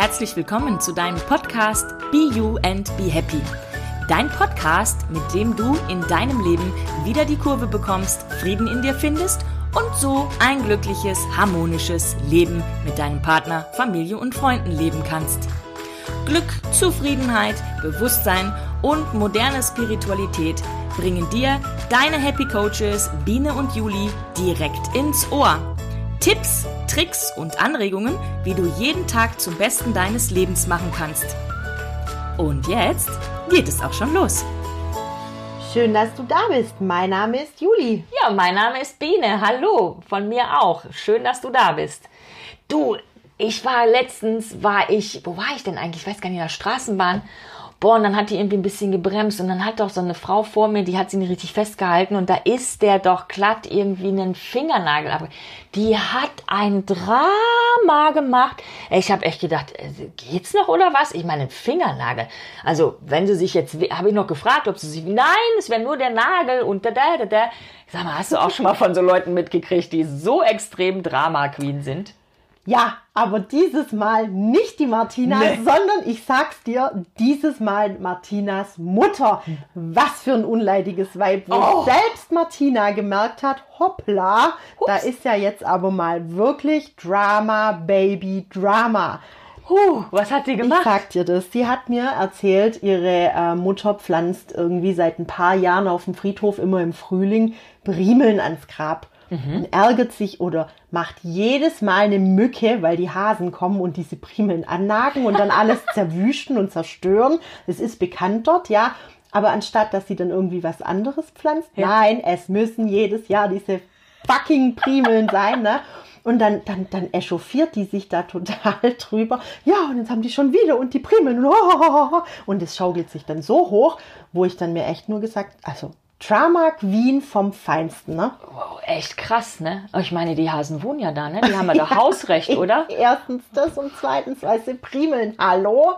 herzlich willkommen zu deinem Podcast Be You and Be Happy. Dein Podcast, mit dem du in deinem Leben wieder die Kurve bekommst, Frieden in dir findest und so ein glückliches, harmonisches Leben mit deinem Partner, Familie und Freunden leben kannst. Glück, Zufriedenheit, Bewusstsein und moderne Spiritualität bringen dir deine Happy Coaches Biene und Juli direkt ins Ohr. Tipps, Tricks und Anregungen, wie du jeden Tag zum Besten deines Lebens machen kannst. Und jetzt geht es auch schon los. Schön, dass du da bist. Mein Name ist Juli. Ja, mein Name ist Biene. Hallo, von mir auch. Schön, dass du da bist. Du, ich war letztens, war ich, wo war ich denn eigentlich? Ich weiß gar nicht, in der Straßenbahn boah, und dann hat die irgendwie ein bisschen gebremst und dann hat doch so eine Frau vor mir, die hat sie nicht richtig festgehalten und da ist der doch glatt irgendwie einen Fingernagel ab. Die hat ein Drama gemacht. Ich habe echt gedacht, äh, geht's noch oder was? Ich meine, ein Fingernagel. Also, wenn sie sich jetzt, habe ich noch gefragt, ob sie sich, nein, es wäre nur der Nagel und da, da, da, da. Sag mal, hast du auch schon mal von so Leuten mitgekriegt, die so extrem Drama Queen sind? Ja, aber dieses Mal nicht die Martina, nee. sondern ich sag's dir, dieses Mal Martinas Mutter. Was für ein unleidiges Weib, wo oh. selbst Martina gemerkt hat, hoppla, Ups. da ist ja jetzt aber mal wirklich Drama, Baby, Drama. Huh, was hat sie gemacht? Ich sag dir das. Sie hat mir erzählt, ihre äh, Mutter pflanzt irgendwie seit ein paar Jahren auf dem Friedhof immer im Frühling Briemeln ans Grab mhm. und ärgert sich oder macht jedes Mal eine Mücke, weil die Hasen kommen und diese Primeln annagen und dann alles zerwüsten und zerstören. Es ist bekannt dort, ja. Aber anstatt, dass sie dann irgendwie was anderes pflanzt, ja. nein, es müssen jedes Jahr diese fucking Primeln sein, ne? Und dann, dann, dann echauffiert die sich da total drüber. Ja, und jetzt haben die schon wieder und die Primeln. Und es schaukelt sich dann so hoch, wo ich dann mir echt nur gesagt, also Drama Queen vom Feinsten, ne? Wow, echt krass, ne? Ich meine, die Hasen wohnen ja da, ne? Die haben ja da Hausrecht, oder? Erstens das und zweitens, weil sie primeln. Hallo?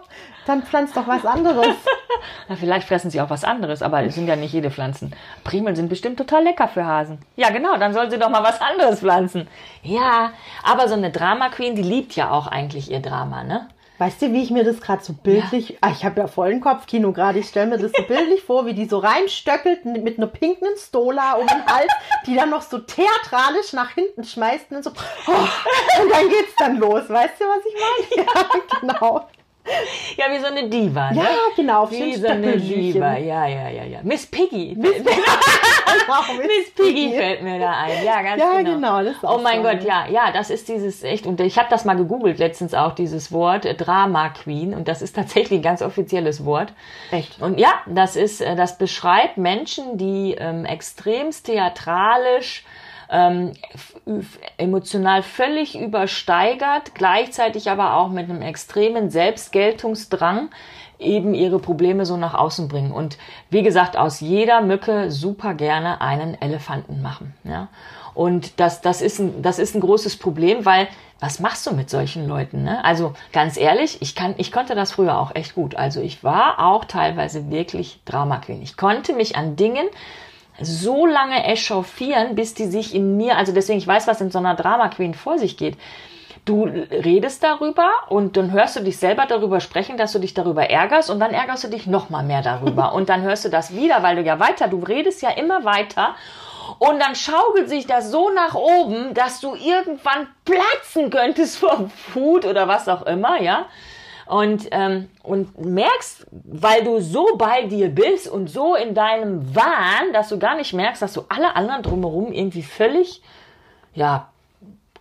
Dann pflanzt doch was anderes. Na, vielleicht fressen sie auch was anderes, aber es sind ja nicht jede Pflanzen. Primeln sind bestimmt total lecker für Hasen. Ja, genau, dann soll sie doch mal was anderes pflanzen. Ja, aber so eine Drama Queen, die liebt ja auch eigentlich ihr Drama, ne? Weißt du, wie ich mir das gerade so bildlich, ja. ah, ich habe ja vollen Kopfkino gerade, ich stelle mir das so bildlich vor, wie die so reinstöckelt mit einer pinken Stola um den Hals, die dann noch so theatralisch nach hinten schmeißt und so, oh, und dann geht's dann los. Weißt du, was ich meine? Ja, genau. Ja, wie so eine Diva, ne? Ja, genau. Wie so eine Diva, ja, ja, ja, ja. Miss Piggy. Miss, genau, Miss Piggy fällt mir da ein. Ja, ganz ja, genau. genau oh mein so, Gott, ja, ja, das ist dieses echt, und ich habe das mal gegoogelt letztens auch, dieses Wort äh, Drama Queen, und das ist tatsächlich ein ganz offizielles Wort. Echt? Und ja, das ist, äh, das beschreibt Menschen, die ähm, extremst theatralisch ähm, emotional völlig übersteigert, gleichzeitig aber auch mit einem extremen Selbstgeltungsdrang eben ihre Probleme so nach außen bringen. Und wie gesagt, aus jeder Mücke super gerne einen Elefanten machen. Ja? Und das, das, ist ein, das ist ein großes Problem, weil was machst du mit solchen Leuten? Ne? Also ganz ehrlich, ich, kann, ich konnte das früher auch echt gut. Also ich war auch teilweise wirklich Drama Queen. Ich konnte mich an Dingen so lange echauffieren, bis die sich in mir, also deswegen, ich weiß, was in so einer Drama Queen vor sich geht. Du redest darüber und dann hörst du dich selber darüber sprechen, dass du dich darüber ärgerst und dann ärgerst du dich noch mal mehr darüber und dann hörst du das wieder, weil du ja weiter, du redest ja immer weiter und dann schaukelt sich das so nach oben, dass du irgendwann platzen könntest vor Wut oder was auch immer, ja und, ähm, und merkst, weil du so bei dir bist und so in deinem Wahn, dass du gar nicht merkst, dass du alle anderen drumherum irgendwie völlig, ja,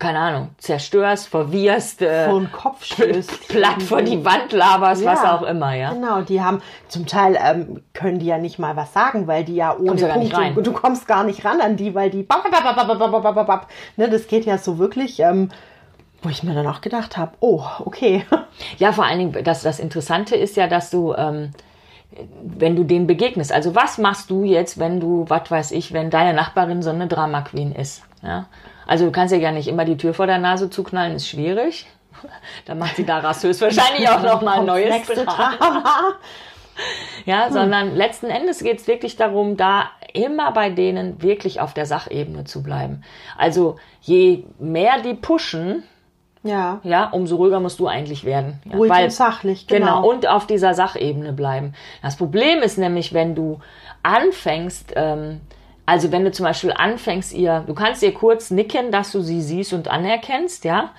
keine Ahnung, zerstörst, verwirrst, äh, vor den Kopf stößt, platt vor die Wand laberst, ja, was auch immer, ja. Genau, die haben zum Teil ähm, können die ja nicht mal was sagen, weil die ja ohne ja Punkte, du kommst gar nicht ran an die, weil die ne, das geht ja so wirklich ähm, wo ich mir dann auch gedacht habe, oh, okay. Ja, vor allen Dingen, das, das Interessante ist ja, dass du, ähm, wenn du denen begegnest, also was machst du jetzt, wenn du, was weiß ich, wenn deine Nachbarin so eine Drama Queen ist? Ja? Also du kannst ja gar nicht immer die Tür vor der Nase zuknallen, ist schwierig. Dann macht sie daraus höchstwahrscheinlich auch noch mal ein neues Drama. Ja, hm. sondern letzten Endes geht es wirklich darum, da immer bei denen wirklich auf der Sachebene zu bleiben. Also je mehr die pushen, Ja. ja, umso ruhiger musst du eigentlich werden. Ja, Ruhig und sachlich, genau. genau. Und auf dieser Sachebene bleiben. Das Problem ist nämlich, wenn du anfängst, ähm, also wenn du zum Beispiel anfängst, ihr, du kannst ihr kurz nicken, dass du sie siehst und anerkennst, ja.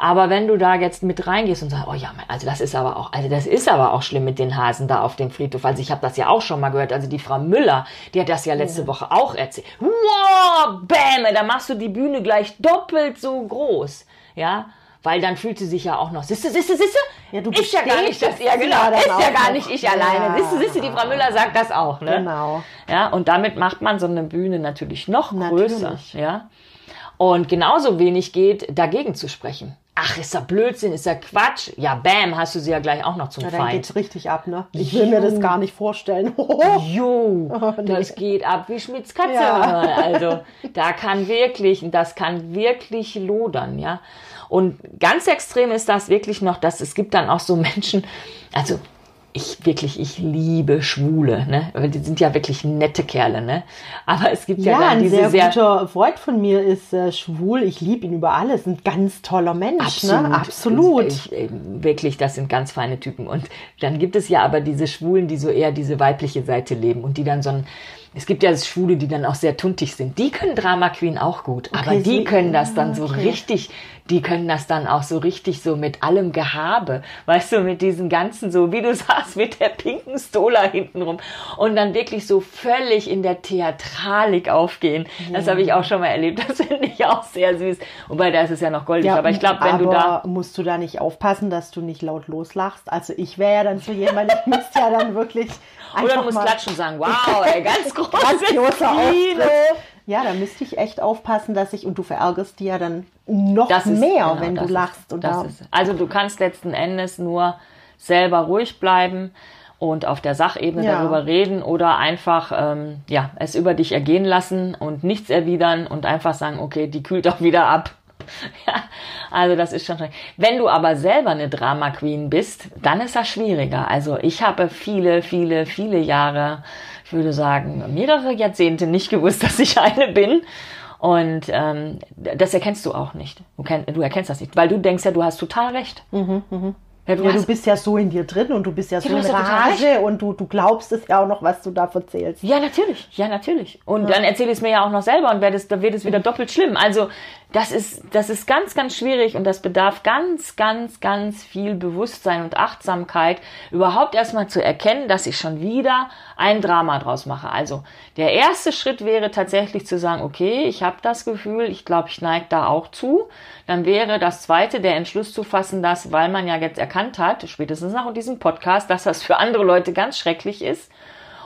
Aber wenn du da jetzt mit reingehst und sagst, oh ja, also das ist aber auch, also das ist aber auch schlimm mit den Hasen da auf dem Friedhof. Also ich habe das ja auch schon mal gehört. Also die Frau Müller, die hat das ja letzte Woche auch erzählt. Wow, bäm, da machst du die Bühne gleich doppelt so groß, ja. Weil dann fühlt sie sich ja auch noch, siehste, siehste, siehste, Ja, du ist ja gar nicht das, ja genau, ja ist ja gar nicht ich Ja. alleine. Siehste, siehste, die Frau Müller sagt das auch, ne? Genau. Ja, und damit macht man so eine Bühne natürlich noch größer. Natürlich. Ja. Und genauso wenig geht, dagegen zu sprechen. Ach, ist ja Blödsinn, ist ja Quatsch. Ja, bam, hast du sie ja gleich auch noch zum Ja, dann Feind. geht's richtig ab, ne? Ich will mir das gar nicht vorstellen. Jo, nee. das geht ab wie Schmitz Katze. Ja. Also da kann wirklich, das kann wirklich lodern, ja. Und ganz extrem ist das wirklich noch, dass es gibt dann auch so Menschen, also ich wirklich, ich liebe Schwule, ne? Weil die sind ja wirklich nette Kerle, ne? Aber es gibt ja, Ja, dann ein diese sehr, sehr, guter Freund von mir ist äh, schwul. Ich liebe ihn über alles. Ein ganz toller Mensch, ne? Absolut. Ich, äh, wirklich, das sind ganz feine Typen. Und dann gibt es ja aber diese Schwulen, die so eher diese weibliche Seite leben und die dann so ein, es gibt ja Schwule, die dann auch sehr tuntig sind. Die können Drama Queen auch gut, aber Okay, die sie- können das dann so okay. richtig, die können das dann auch so richtig so mit allem Gehabe, weißt du, mit diesen ganzen so, wie du sagst, mit der pinken Stola hintenrum und dann wirklich so völlig in der Theatralik aufgehen. Das habe ich auch schon mal erlebt. Das finde ich auch sehr süß. Wobei, da ist es ja noch goldig. aber ich glaube, wenn du da musst du da nicht aufpassen, dass du nicht laut loslachst. Also ich wäre ja dann so jemand, ich müsste ja dann wirklich Oder du musst klatschen und sagen, wow, ey, ganz großes Kino. Ja, da müsste ich echt aufpassen, dass ich, und du verärgerst die ja dann noch Das ist- mehr, genau, wenn du lachst. Und das da, ist, also du kannst letzten Endes nur selber ruhig bleiben und auf der Sachebene Ja. darüber reden oder einfach ähm, ja es über dich ergehen lassen und nichts erwidern und einfach sagen, okay, die kühlt auch wieder ab. Ja, also das ist schon schwierig. Wenn du aber selber eine Drama Queen bist, dann ist das schwieriger. Also ich habe viele, viele, viele Jahre, ich würde sagen mehrere Jahrzehnte nicht gewusst, dass ich eine bin. Und ähm, das erkennst du auch nicht. Du, kenn, du erkennst das nicht, weil du denkst ja, du hast total recht. Ja, du Mhm, ja, du hast, bist ja so in dir drin und du bist ja so du in ja Rage und du, du glaubst es ja auch noch, was du da erzählst. ja, natürlich. Ja, natürlich. Und dann erzähle ich es mir ja auch noch selber und werd es, dann wird es wieder doppelt schlimm. Also das ist, das ist ganz, ganz schwierig und das bedarf ganz, ganz, ganz viel Bewusstsein und Achtsamkeit, überhaupt erstmal zu erkennen, dass ich schon wieder ein Drama draus mache. Also der erste Schritt wäre tatsächlich zu sagen, okay, ich habe das Gefühl, ich glaube, ich neige da auch zu. Dann wäre das zweite, der Entschluss zu fassen, dass, weil man ja jetzt erkannt hat, spätestens nach diesem Podcast, dass das für andere Leute ganz schrecklich ist,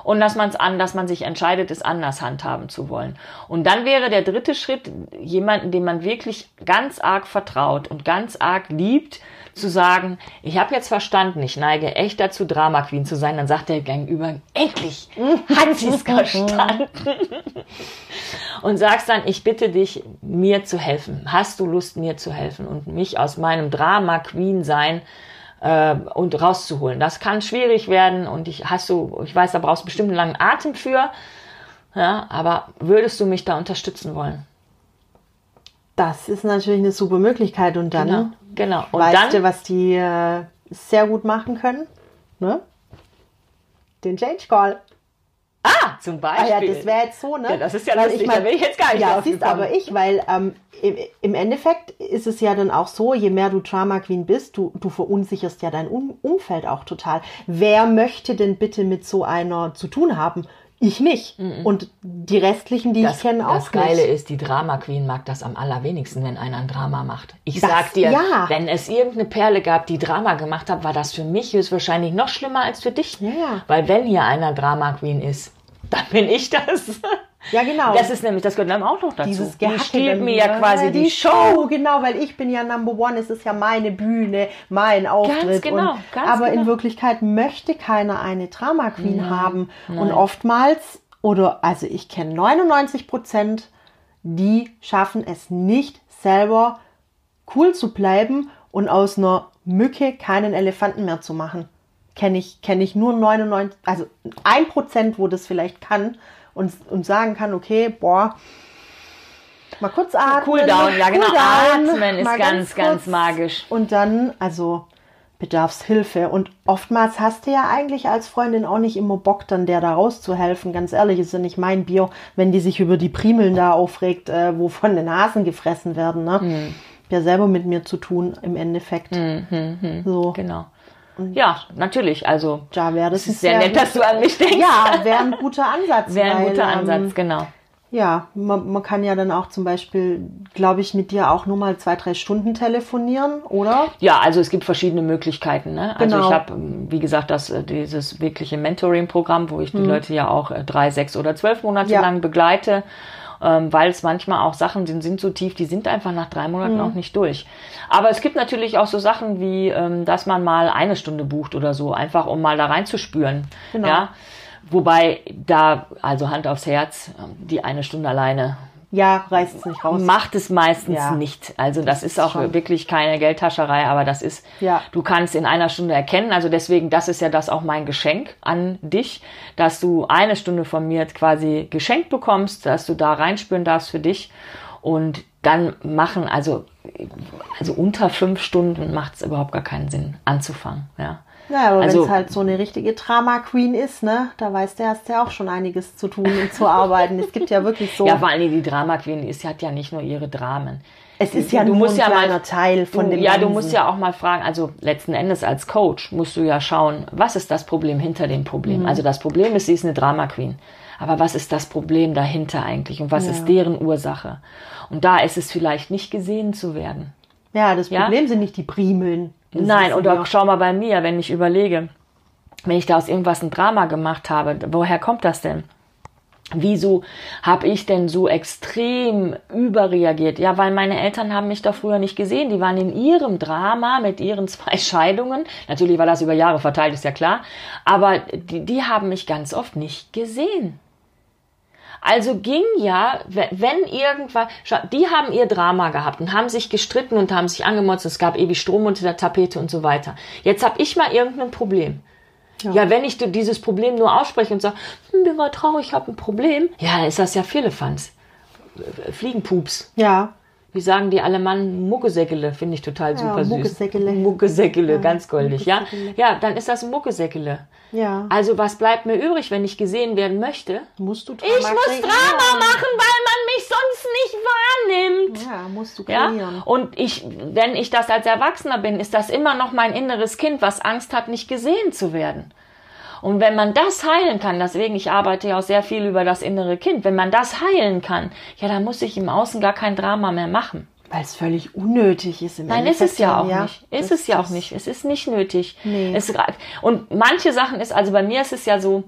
und dass man es an, dass man sich entscheidet, es anders handhaben zu wollen. Und dann wäre der dritte Schritt, jemanden, dem man wirklich ganz arg vertraut und ganz arg liebt, zu sagen, ich habe jetzt verstanden, ich neige echt dazu, Drama Queen zu sein, dann sagt der Gegenüber, endlich hat sie es verstanden. und sagst dann, ich bitte dich, mir zu helfen. Hast du Lust, mir zu helfen und mich aus meinem Drama Queen sein äh, und rauszuholen. Das kann schwierig werden und ich hast du, ich weiß, da brauchst du bestimmt einen langen Atem für. Ja, aber würdest du mich da unterstützen wollen? Das ist natürlich eine super Möglichkeit und dann Genau, genau. Und weißt dann, du, was die äh, sehr gut machen können? Ne? Den Change Call. Ah, zum Ah Beispiel. ja, das wäre jetzt so, ne? Ja, das ist ja Weil lustig, da bin ich jetzt gar nicht Ja, siehst aber ich, weil ähm, im, im Endeffekt ist es ja dann auch so, je mehr du Drama Queen bist, du, du verunsicherst ja dein um Umfeld auch total. Wer möchte denn bitte mit so einer zu tun haben? Ich nicht. Und die restlichen, die das, ich kenne, auch das Geile nicht. ist, die Drama Queen mag das am allerwenigsten, wenn einer ein Drama macht. Ich Das- sag dir, ja. wenn es irgendeine Perle gab, die Drama gemacht hat, war das für mich höchstwahrscheinlich noch schlimmer als für dich. Ja, ja. Weil wenn hier einer Drama Queen ist, dann bin ich das. Ja, genau. Das ist nämlich, das gehört dann auch noch dazu. Dieses die stiehlt mir ja quasi die, Show. Genau, weil ich bin ja Number One. Es ist ja meine Bühne, mein Auftritt. genau, und, ganz aber in genau. Wirklichkeit möchte keiner eine Drama Queen haben. Und oftmals, oder also ich kenne 99 Prozent, die schaffen es nicht selber cool zu bleiben und aus einer Mücke keinen Elefanten mehr zu machen. Kenne ich, kenne ich nur 99, also ein Prozent, wo das vielleicht kann und, und sagen kann, okay, boah, Mal kurz atmen. Cooldown, ja genau. Cooldown, Atmen ist ganz, ganz kurz. magisch. Und dann, also Bedarfshilfe. Und oftmals hast du ja eigentlich als Freundin auch nicht immer Bock, dann der da rauszuhelfen. Ganz ehrlich, ist ja nicht mein Bier, wenn die sich über die Primeln da aufregt, äh, wo von den Hasen gefressen werden. Ne? Hm. Ja, selber mit mir zu tun im Endeffekt. So, Genau. Ja, natürlich. Also, da wäre das ist sehr nett, dass du an mich denkst. Ja, wäre ein guter Ansatz. Wäre ein weil, guter ähm, Ansatz, genau. Ja, man, man kann ja dann auch zum Beispiel, glaube ich, mit dir auch nur mal zwei, drei Stunden telefonieren, oder? Ja, also es gibt verschiedene Möglichkeiten. Ne? Also Genau. ich habe, wie gesagt, das äh, dieses wirkliche Mentoring-Programm, wo ich die Leute ja auch äh, drei, sechs oder zwölf Monate Mhm. Ja. lang begleite, ähm, weil es manchmal auch Sachen sind, sind so tief, die sind einfach nach drei Monaten Mhm. auch nicht durch. Aber es gibt natürlich auch so Sachen wie, ähm, dass man mal eine Stunde bucht oder so, einfach um mal da reinzuspüren. Genau. Ja. Wobei da, also Hand aufs Herz, ähm, die eine Stunde alleine Ja, reißt es nicht raus. macht es meistens Ja. nicht. Also das ist auch schon- wirklich keine Geldtascherei, aber das ist, Ja. du kannst in einer Stunde erkennen. Also deswegen, das ist ja das auch mein Geschenk an dich, dass du eine Stunde von mir quasi geschenkt bekommst, dass du da reinspüren darfst für dich und dann machen, also, also unter fünf Stunden macht es überhaupt gar keinen Sinn anzufangen, ja. Ja, aber Also- wenn es halt so eine richtige Drama-Queen ist, ne, da weißt du, hast du ja auch schon einiges zu tun und zu arbeiten. Es gibt ja wirklich so. Ja, vor allem die Drama Queen ist, sie hat ja nicht nur ihre Dramen. es ist ja du nur musst ein ja mal- kleiner Teil von du, dem Ja, du Ganzen. musst ja auch mal fragen, also letzten Endes als Coach musst du ja schauen, was ist das Problem hinter dem Problem? Mhm. Also das Problem ist, sie ist eine Drama Queen. Aber was ist das Problem dahinter eigentlich und was ist deren Ursache? Und da ist es vielleicht nicht gesehen zu werden. Ja, das Ja? Problem sind nicht die Primeln. Das Nein, auch schau mal bei mir, wenn ich überlege, wenn ich da aus irgendwas ein Drama gemacht habe, woher kommt das denn? Wieso habe ich denn so extrem überreagiert? Ja, weil meine Eltern haben mich da früher nicht gesehen. Die waren in ihrem Drama mit ihren zwei Scheidungen. Natürlich war das über Jahre verteilt, ist ja klar. Aber die, die haben mich ganz oft nicht gesehen. Also ging ja, wenn, irgendwas, schau, die haben ihr Drama gehabt und haben sich gestritten und haben sich angemotzt, es gab ewig Strom unter der Tapete und so weiter. Jetzt habe ich mal irgendein Problem. Ja. wenn ich dieses Problem nur ausspreche und sage, hm, bin mal traurig, ich habe ein Problem, ja, ist das ja Firlefanz. Äh, Fliegenpups. Ja, Wie sagen die Alemannen? Muggesäckele, finde ich total super süß. Muggesäckele. Muggesäckele, ganz goldig, ja. Ja, dann ist das ein Muggesäckele. ja. Also was bleibt mir übrig, wenn ich gesehen werden möchte? musst du Drama Ich muss kreieren. Drama machen, weil man mich sonst nicht wahrnimmt. Ja, musst du Ja? kreieren. Und ich, wenn ich das als Erwachsener bin, ist das immer noch mein inneres Kind, was Angst hat, nicht gesehen zu werden. Und wenn man das heilen kann, deswegen, ich arbeite ja auch sehr viel über das innere Kind, wenn man das heilen kann, ja, dann muss ich im Außen gar kein Drama mehr machen. Weil es völlig unnötig ist im Nein, ist es ja auch nicht. Ist es ja auch nicht. Es ist nicht nötig. Nee. Es, und manche Sachen ist, also bei mir ist es ja so,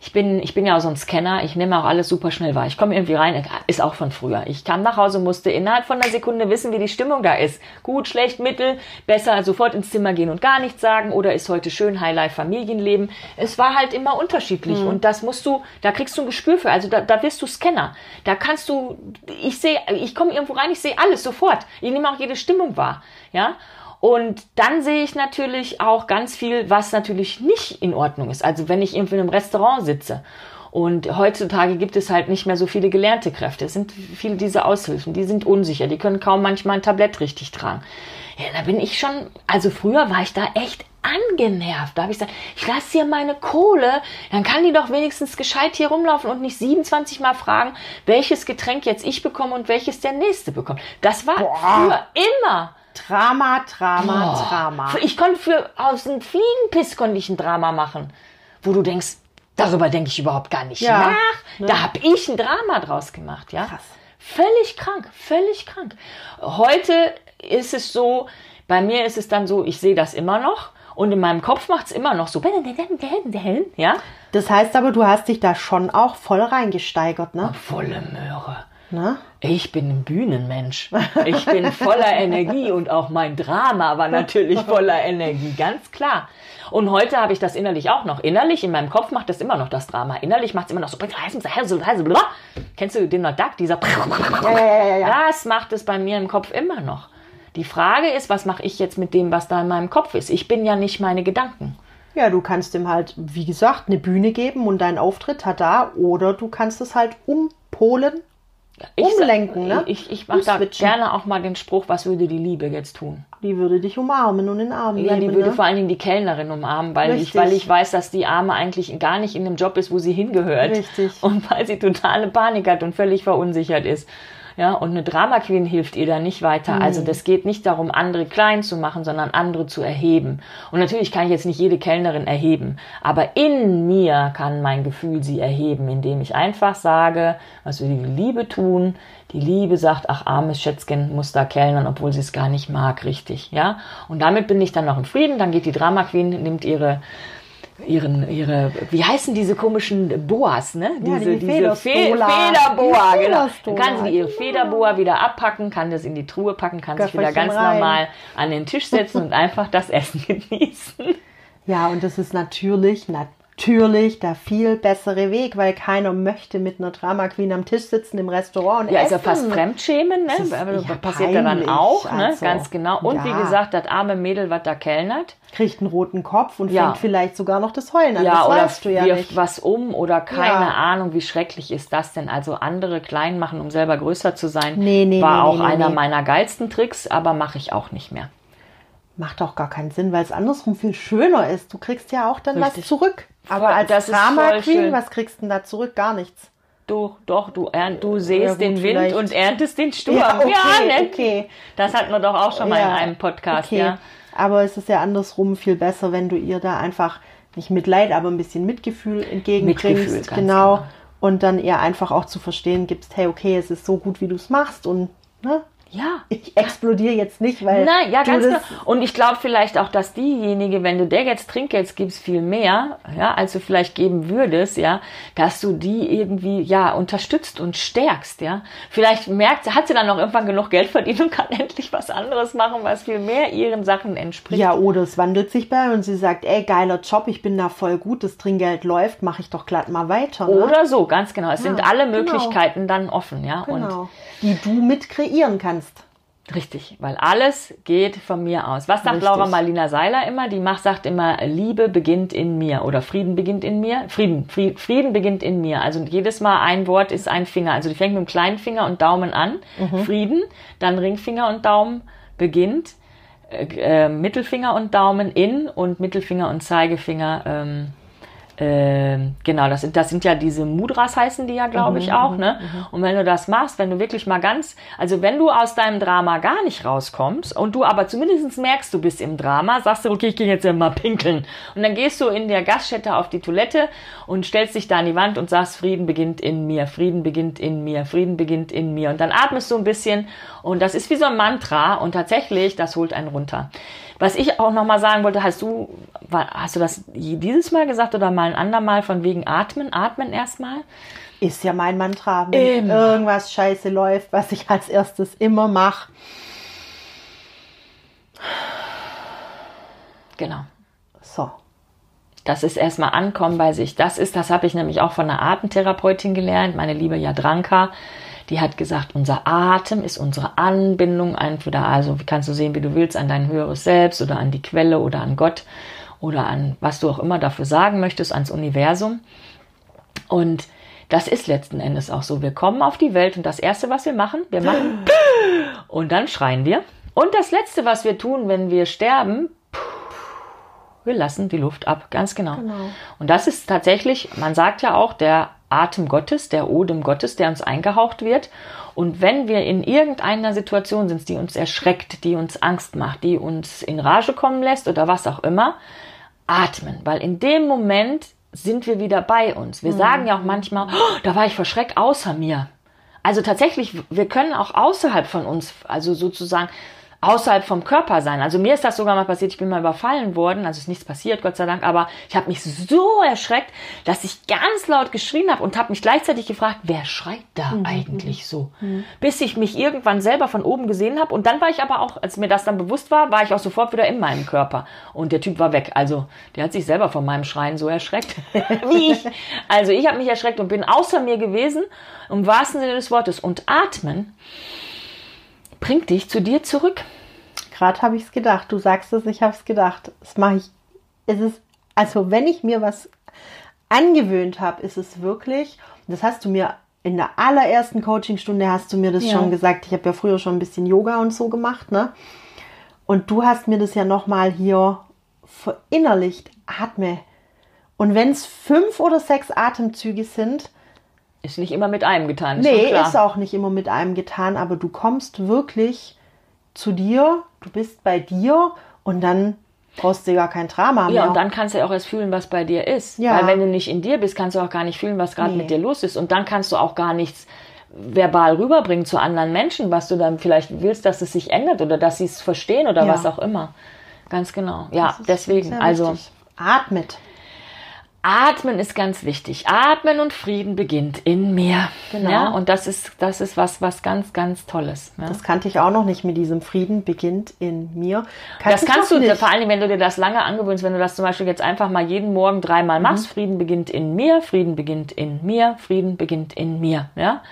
ich bin, ich bin ja auch so ein Scanner, ich nehme auch alles super schnell wahr. Ich komme irgendwie rein, ist auch von früher. Ich kam nach Hause, musste innerhalb von einer Sekunde wissen, wie die Stimmung da ist. Gut, schlecht, mittel, besser sofort ins Zimmer gehen und gar nichts sagen oder ist heute schön, Highlife, Familienleben. Es war halt immer unterschiedlich Mhm. und das musst du, da kriegst du ein Gespür für. Also da, da wirst du Scanner. Da kannst du, ich sehe, ich komme irgendwo rein, ich sehe alles sofort. Ich nehme auch jede Stimmung wahr. Ja, und dann sehe ich natürlich auch ganz viel, was natürlich nicht in Ordnung ist. Also wenn ich irgendwie in einem Restaurant sitze. Und heutzutage gibt es halt nicht mehr so viele gelernte Kräfte. Es sind viele diese Aushilfen, die sind unsicher, die können kaum manchmal ein Tablett richtig tragen. Ja, da bin ich schon, also früher war ich da echt angenervt. Da habe ich gesagt, ich lasse hier meine Kohle, dann kann die doch wenigstens gescheit hier rumlaufen und nicht 27 Mal fragen, welches Getränk jetzt ich bekomme und welches der nächste bekommt. Das war früher immer. Drama, Drama, Boah. Drama. Ich konnte für aus einem Fliegenpiss konnte ich ein Drama machen, wo du denkst, darüber denke ich überhaupt gar nicht Ja, nach. Da habe ich ein Drama draus gemacht, ja. Krass. Völlig krank, völlig krank. Heute ist es so, bei mir ist es dann so, ich sehe das immer noch und in meinem Kopf macht es immer noch so, ja. Das heißt aber, du hast dich da schon auch voll reingesteigert, ne? Volle Möhre. ne? Ich bin ein Bühnenmensch. Ich bin voller Energie und auch mein Drama war natürlich voller Energie, ganz klar. Und heute habe ich das innerlich auch noch. Innerlich, in meinem Kopf macht das immer noch das Drama. Innerlich macht es immer noch so. Kennst du den Duck? Dieser. Ja, ja, ja, ja. Das macht es bei mir im Kopf immer noch. Die Frage ist, was mache ich jetzt mit dem, was da in meinem Kopf ist? Ich bin ja nicht meine Gedanken. Ja, du kannst ihm halt, wie gesagt, eine Bühne geben und dein Auftritt hat da. Oder du kannst es halt umpolen Ich umlenken, ne? Ich, ich mache da gerne auch mal den Spruch, was würde die Liebe jetzt tun? Die würde dich umarmen und in den Arm Ja, die nehmen, würde ne? vor allen Dingen die Kellnerin umarmen, weil ich, weil ich weiß, dass die Arme eigentlich gar nicht in dem Job ist, wo sie hingehört. Richtig. Und weil sie totale Panik hat und völlig verunsichert ist. Ja, und eine Drama Queen hilft ihr da nicht weiter. Also das geht nicht darum, andere klein zu machen, sondern andere zu erheben. Und natürlich kann ich jetzt nicht jede Kellnerin erheben, aber in mir kann mein Gefühl sie erheben, indem ich einfach sage, was will die Liebe tun? Die Liebe sagt, ach armes Schätzchen muss da kellnern, obwohl sie es gar nicht mag, richtig, ja? Und damit bin ich dann noch im Frieden. Dann geht die Drama Queen, nimmt ihre ihren, ihre, wie heißen diese komischen Boas, ne? Ja, diese, die diese Fe. Federboa, Die genau. Dann kann sie ihre. Federboa wieder abpacken, kann das in die Truhe packen, kann sich wieder ganz rein. normal an den Tisch setzen und einfach das Essen genießen. Ja, und das ist natürlich, natürlich der viel bessere Weg, weil keiner möchte mit einer Drama Queen am Tisch sitzen im Restaurant und Ja, ist essen. ja fast Fremdschämen, ne? Das ist ja passiert ja dann auch, ne? also, Ganz genau. Und wie ja. gesagt, das arme Mädel, was da kellnert, Kriegt einen roten Kopf und fängt vielleicht sogar noch das Heulen an. ja, das oder weißt du ja wirft nicht. was um oder keine. Ahnung, wie schrecklich ist das denn? Also andere klein machen, um selber größer zu sein, Nee, nee, war nee, auch nee, einer nee. meiner geilsten Tricks, aber mache ich auch nicht mehr. Macht auch gar keinen Sinn, weil es andersrum viel schöner ist. Du kriegst ja auch dann Richtig. was zurück. Aber als das Drama Queen, was kriegst du denn da zurück? Gar nichts. Du, doch, du, ernt, du säst Ja, gut, den Wind vielleicht. und erntest den Sturm. Ja, okay, ne? okay. Das hatten wir doch auch schon mal Ja, in einem Podcast, okay. ja. Aber es ist ja andersrum viel besser, wenn du ihr da einfach nicht Mitleid, aber ein bisschen Mitgefühl entgegenbringst. Mitgefühl, ganz genau. genau. Und dann ihr einfach auch zu verstehen gibst, hey, okay, es ist so gut, wie du es machst und ne, Ja. ich explodiere jetzt nicht, weil Na, ja, ganz genau. Und ich glaube vielleicht auch, dass diejenige, wenn du der jetzt Trinkgeld gibst, viel mehr, ja, als du vielleicht geben würdest, ja, dass du die irgendwie, ja, unterstützt und stärkst, ja. Vielleicht merkt, hat sie dann noch irgendwann genug Geld verdient und kann endlich was anderes machen, was viel mehr ihren Sachen entspricht. Ja, oder es wandelt sich bei und sie sagt, ey, geiler Job, ich bin da voll gut, das Trinkgeld läuft, mache ich doch glatt mal weiter. Ne? Oder so, ganz genau. Es sind Ja, alle genau. Möglichkeiten dann offen, ja. Genau. Die du mit kreieren kannst. Richtig, weil alles geht von mir aus. Was sagt Richtig. Laura Marlina Seiler immer? Die macht, sagt immer, Liebe beginnt in mir oder Frieden beginnt in mir. Frieden, Frieden, Frieden beginnt in mir. Also jedes Mal ein Wort ist ein Finger. Also die fängt mit dem kleinen Finger und Daumen an. Mhm. Frieden, dann Ringfinger und Daumen beginnt. Äh, äh, Mittelfinger und Daumen in und Mittelfinger und Zeigefinger ähm, ähm, genau, das sind, das sind ja diese Mudras heißen die ja, glaube ich, auch, ne? Und wenn du das machst, wenn du wirklich mal ganz, also wenn du aus deinem Drama gar nicht rauskommst und du aber zumindest merkst, du bist im Drama, sagst du, okay, ich gehe jetzt mal pinkeln. Und dann gehst du in der Gaststätte auf die Toilette und stellst dich da an die Wand und sagst, Frieden beginnt in mir, Frieden beginnt in mir, Frieden beginnt in mir. Und dann atmest du ein bisschen und das ist wie so ein Mantra und tatsächlich, das holt einen runter. Was ich auch nochmal sagen wollte, hast du, hast du das dieses Mal gesagt oder mal ein andermal von wegen Atmen? Atmen erstmal? Ist ja mein Mantra. Wenn Immer. irgendwas scheiße läuft, was ich als erstes immer mache. Genau. So. Das ist erstmal ankommen bei sich. Das ist, das habe ich nämlich auch von einer Atemtherapeutin gelernt, meine liebe Jadranka. Die hat gesagt, unser Atem ist unsere Anbindung, entweder also, kannst du sehen, wie du willst, an dein höheres Selbst oder an die Quelle oder an Gott oder an was du auch immer dafür sagen möchtest, ans Universum. Und das ist letzten Endes auch so. Wir kommen auf die Welt und das Erste, was wir machen, wir machen und dann schreien wir. Und das Letzte, was wir tun, wenn wir sterben, wir lassen die Luft ab, ganz genau. Und das ist tatsächlich, man sagt ja auch, der Atem Gottes, der Odem Gottes, der uns eingehaucht wird. Und wenn wir in irgendeiner Situation sind, die uns erschreckt, die uns Angst macht, die uns in Rage kommen lässt oder was auch immer, atmen. Weil in dem Moment sind wir wieder bei uns. Wir sagen ja auch manchmal, oh, da war ich vor Schreck außer mir. Also tatsächlich, wir können auch außerhalb von uns, also sozusagen außerhalb vom Körper sein. Also mir ist das sogar mal passiert, ich bin mal überfallen worden, also ist nichts passiert, Gott sei Dank, aber ich habe mich so erschreckt, dass ich ganz laut geschrien habe und habe mich gleichzeitig gefragt, wer schreit da eigentlich so? Bis ich mich irgendwann selber von oben gesehen habe und dann war ich aber auch, als mir das dann bewusst war, war ich auch sofort wieder in meinem Körper und der Typ war weg. Also der hat sich selber von meinem Schreien so erschreckt wie ich. Also ich habe mich erschreckt und bin außer mir gewesen, im wahrsten Sinne des Wortes. Und atmen bringt dich zu dir zurück. Gerade habe ich es gedacht. Du sagst es, ich habe es gedacht. Das mache ich. Es ist, also wenn ich mir was angewöhnt habe, ist es wirklich, das hast du mir in der allerersten Coachingstunde hast du mir das Ja. schon gesagt. Ich habe ja früher schon ein bisschen Yoga und so gemacht, ne? Und du hast mir das ja nochmal hier verinnerlicht. Atme. Und wenn es fünf oder sechs Atemzüge sind, Ist nicht immer mit einem getan. Ist nee, ist auch nicht immer mit einem getan, aber du kommst wirklich zu dir, du bist bei dir und dann brauchst du gar kein Drama mehr. Ja, und dann kannst du ja auch erst fühlen, was bei dir ist. Ja. Weil wenn du nicht in dir bist, kannst du auch gar nicht fühlen, was gerade Nee. mit dir los ist. Und dann kannst du auch gar nichts verbal rüberbringen zu anderen Menschen, was du dann vielleicht willst, dass es sich ändert oder dass sie es verstehen oder Ja. was auch immer. Ganz genau. Ja, deswegen. Also atmet. Atmen ist ganz wichtig. Atmen und Frieden beginnt in mir. Genau. Ja, und das ist, das ist was, was ganz, ganz Tolles. Ja. Das kannte ich auch noch nicht mit diesem Frieden beginnt in mir. Das ich kannst noch du, nicht. vor allem, wenn du dir das lange angewöhnst, wenn du das zum Beispiel jetzt einfach mal jeden Morgen dreimal machst, Frieden beginnt in mir, Frieden beginnt in mir, Frieden beginnt in mir, ja.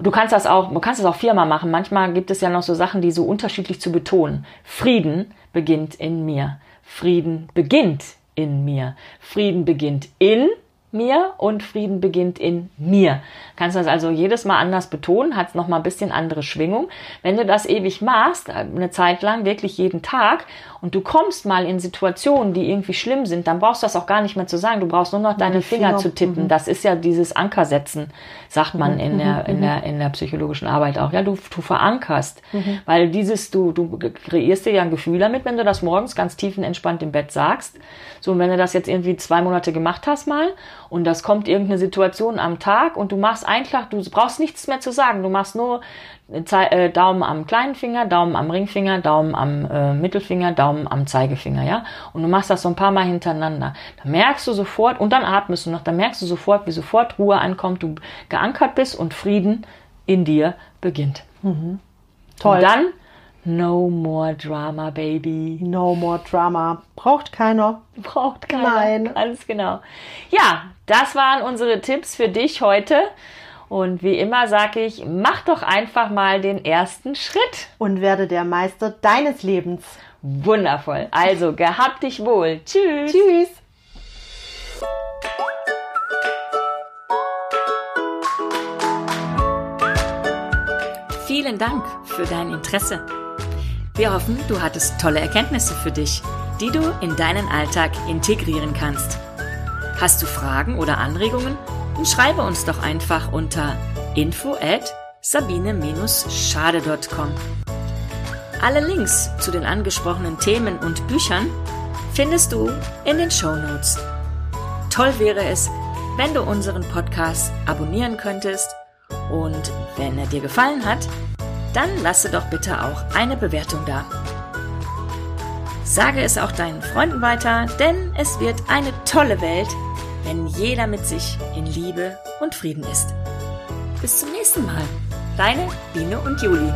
Du kannst das auch, du kannst das auch viermal machen. Manchmal gibt es ja noch so Sachen, die so unterschiedlich zu betonen. Frieden beginnt in mir. Frieden beginnt in mir. Frieden beginnt in mir und Frieden beginnt in mir. Kannst das also jedes Mal anders betonen, hat noch mal ein bisschen andere Schwingung. Wenn du das ewig machst, eine Zeit lang, wirklich jeden Tag, und du kommst mal in Situationen, die irgendwie schlimm sind, dann brauchst du das auch gar nicht mehr zu sagen. Du brauchst nur noch deine Finger, Finger, zu tippen. Das ist ja dieses Ankersetzen, sagt man in der, in der, in der psychologischen Arbeit auch. Ja, du, du verankerst. Weil dieses, du, du kreierst dir ja ein Gefühl damit, wenn du das morgens ganz tiefenentspannt im Bett sagst. So, und wenn du das jetzt irgendwie zwei Monate gemacht hast mal und das kommt irgendeine Situation am Tag und du machst einfach, du brauchst nichts mehr zu sagen. Du machst nur Zei- äh, Daumen am kleinen Finger, Daumen am Ringfinger, Daumen am äh, Mittelfinger, Daumen am Zeigefinger, ja. Und du machst das so ein paar Mal hintereinander. Dann merkst du sofort, und dann atmest du noch, dann merkst du sofort, wie sofort Ruhe ankommt, du geankert bist und Frieden in dir beginnt. Toll. Und dann no more drama, baby. No more drama. Braucht keiner. Braucht keiner. Nein. Ganz genau. Ja, das waren unsere Tipps für dich heute. Und wie immer sage ich, mach doch einfach mal den ersten Schritt. Und werde der Meister deines Lebens. Wundervoll. Also, gehabt dich wohl. Tschüss. Tschüss. Vielen Dank für dein Interesse. Wir hoffen, du hattest tolle Erkenntnisse für dich, die du in deinen Alltag integrieren kannst. Hast du Fragen oder Anregungen? Dann schreibe uns doch einfach unter info at sabine-schade.com. Alle Links zu den angesprochenen Themen und Büchern findest du in den Show Notes. Toll wäre es, wenn du unseren Podcast abonnieren könntest und wenn er dir gefallen hat, dann lasse doch bitte auch eine Bewertung da. Sage es auch deinen Freunden weiter, denn es wird eine tolle Welt, wenn jeder mit sich in Liebe und Frieden ist. Bis zum nächsten Mal. Deine Biene und Juli.